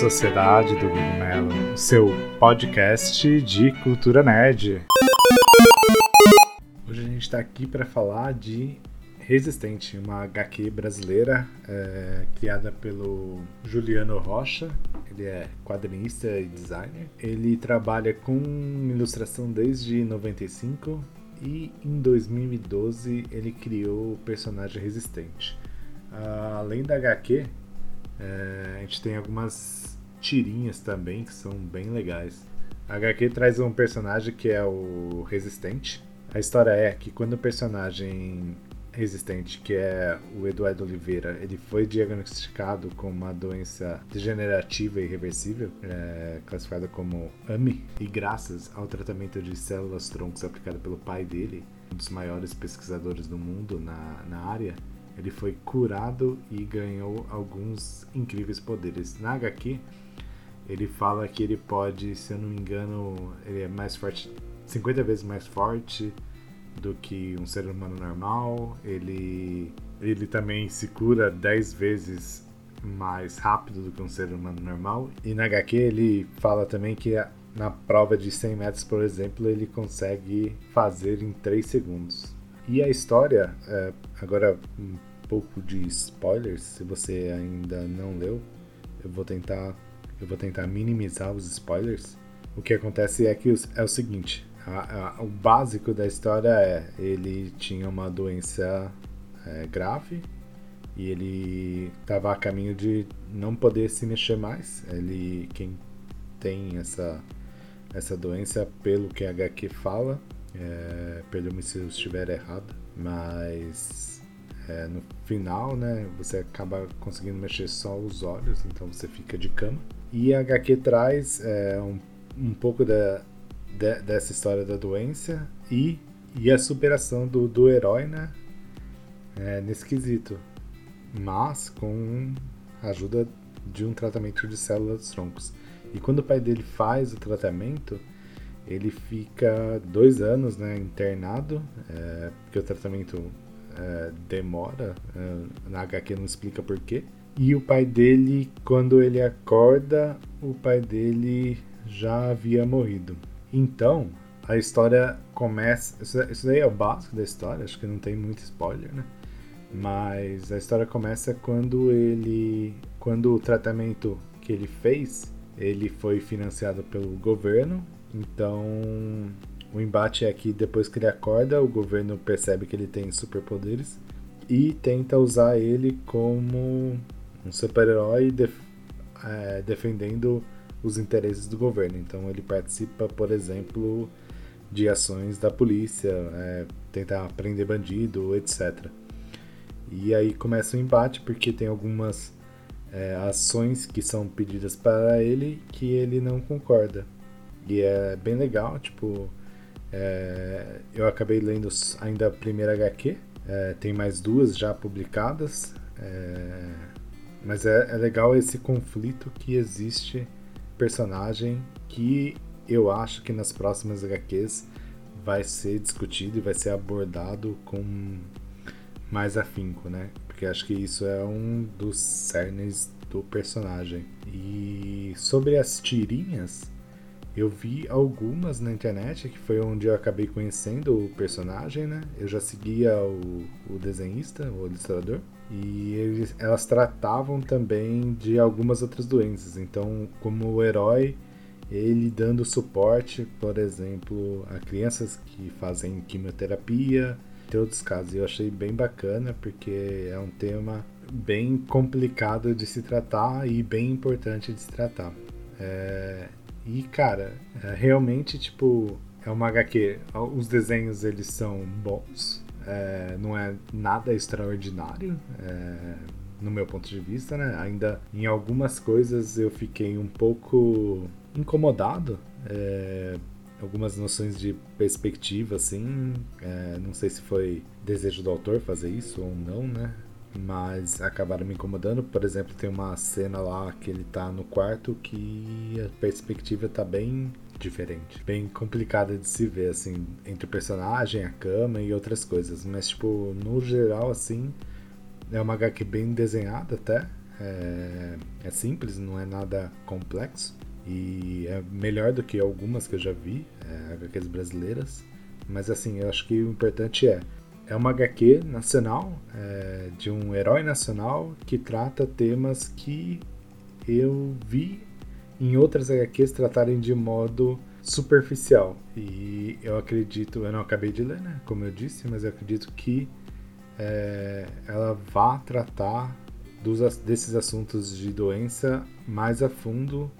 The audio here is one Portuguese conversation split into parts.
Sociedade do Cogumelo, seu podcast de cultura nerd. Hoje a gente está aqui para falar de Resistente, uma HQ brasileira é, criada pelo Juliano Rocha. Ele é quadrinista e designer. Ele trabalha com ilustração desde 95 e em 2012 ele criou o personagem Resistente. Uh, além da HQ, é, a gente tem algumas tirinhas também que são bem legais. A HQ traz um personagem que é o Resistente. A história é que quando o personagem resistente, que é o Eduardo Oliveira, ele foi diagnosticado com uma doença degenerativa irreversível, é, classificada como AMI, e graças ao tratamento de células troncos aplicado pelo pai dele, um dos maiores pesquisadores do mundo na, na área, ele foi curado e ganhou alguns incríveis poderes. Na HQ, ele fala que ele pode, se eu não me engano, ele é mais forte, 50 vezes mais forte do que um ser humano normal. Ele, ele também se cura 10 vezes mais rápido do que um ser humano normal. E na HQ ele fala também que na prova de 100 metros, por exemplo, ele consegue fazer em 3 segundos. E a história, é, agora um pouco de spoilers, se você ainda não leu, eu vou tentar, eu vou tentar minimizar os spoilers. O que acontece é que é o seguinte: a, a, o básico da história é ele tinha uma doença é, grave e ele estava a caminho de não poder se mexer mais. Ele quem tem essa essa doença, pelo que a HQ fala, é, perdoe-me se eu estiver errado, mas é, no final, né, você acaba conseguindo mexer só os olhos, então você fica de cama. E a HQ traz é, um, um pouco da, de, dessa história da doença e, e a superação do, do herói, né? É, nesse quesito. Mas com a ajuda de um tratamento de células troncos. E quando o pai dele faz o tratamento, ele fica dois anos né, internado, é, porque o tratamento é, demora, é, na HQ não explica porquê. E o pai dele, quando ele acorda, o pai dele já havia morrido. Então, a história começa. Isso, daí é o básico da história, acho que não tem muito spoiler, né? Mas a história começa quando ele. Quando o tratamento que ele fez, ele foi financiado pelo governo. Então o embate é que depois que ele acorda, o governo percebe que ele tem superpoderes e tenta usar ele como um super-herói def é, defendendo os interesses do governo. Então ele participa, por exemplo, de ações da polícia, é, tentar prender bandido, etc. E aí começa o embate porque tem algumas é, ações que são pedidas para ele que ele não concorda. E é bem legal, tipo, é, eu acabei lendo ainda a primeira HQ, é, tem mais duas já publicadas, é, mas é, é legal esse conflito que existe personagem que eu acho que nas próximas HQs vai ser discutido e vai ser abordado com mais afinco, né? Porque acho que isso é um dos cernes do personagem. E sobre as tirinhas, eu vi algumas na internet, que foi onde eu acabei conhecendo o personagem, né? Eu já seguia o, o desenhista, o ilustrador, e eles, elas tratavam também de algumas outras doenças. Então, como o herói, ele dando suporte, por exemplo, a crianças que fazem quimioterapia, tem outros casos. Eu achei bem bacana, porque é um tema bem complicado de se tratar e bem importante de se tratar. É, e, cara, é, realmente, tipo, é uma HQ. Os desenhos, eles são bons. É, não é nada extraordinário, é, no meu ponto de vista, né? Ainda em algumas coisas eu fiquei um pouco incomodado. É, algumas noções de perspectiva, assim. É, não sei se foi desejo do autor fazer isso ou não, né? Mas acabaram me incomodando. Por exemplo, tem uma cena lá que ele tá no quarto que a perspectiva tá bem diferente, bem complicada de se ver assim, entre o personagem, a cama e outras coisas, mas tipo, no geral assim, é uma HQ bem desenhada até. É, é simples, não é nada complexo. E é melhor do que algumas que eu já vi, é, HQs brasileiras. Mas assim, eu acho que o importante é. É uma HQ nacional, é, de um herói nacional que trata temas que eu vi em outras HQs tratarem de modo superficial. E eu acredito, eu não acabei de ler, né? Como eu disse, mas eu acredito que é, ela vá tratar dos, desses assuntos de doença mais a fundo,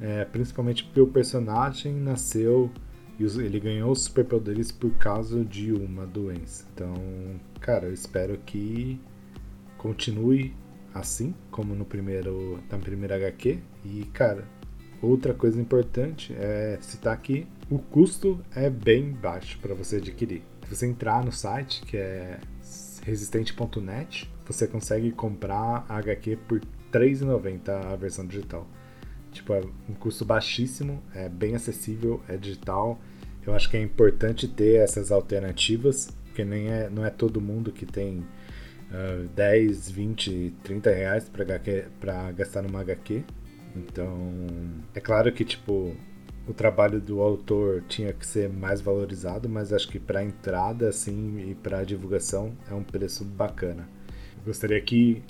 é, principalmente porque o personagem nasceu e ele ganhou os superpoderes por causa de uma doença. Então, cara, eu espero que continue assim, como no primeiro, na primeira HQ. E, cara, outra coisa importante é citar que o custo é bem baixo para você adquirir. Se você entrar no site, que é resistente.net, você consegue comprar a HQ por R$3,90 a versão digital. Tipo, é um custo baixíssimo, é bem acessível, é digital. Eu acho que é importante ter essas alternativas, porque nem é, não é todo mundo que tem uh, 10, 20, 30 reais para gastar numa HQ. Então, é claro que, tipo, o trabalho do autor tinha que ser mais valorizado, mas acho que para entrada assim e para divulgação é um preço bacana. Gostaria aqui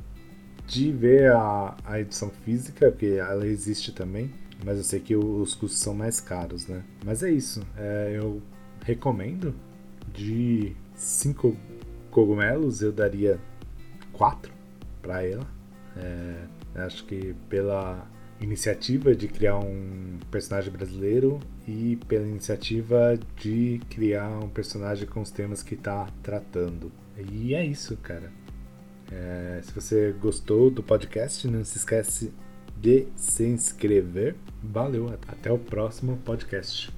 de ver a, a edição física, porque ela existe também, mas eu sei que os custos são mais caros, né? Mas é isso, é, eu recomendo de cinco cogumelos eu daria quatro para ela. É, acho que pela iniciativa de criar um personagem brasileiro e pela iniciativa de criar um personagem com os temas que está tratando. E é isso, cara. É, se você gostou do podcast, não se esquece de se inscrever. Valeu, até o próximo podcast.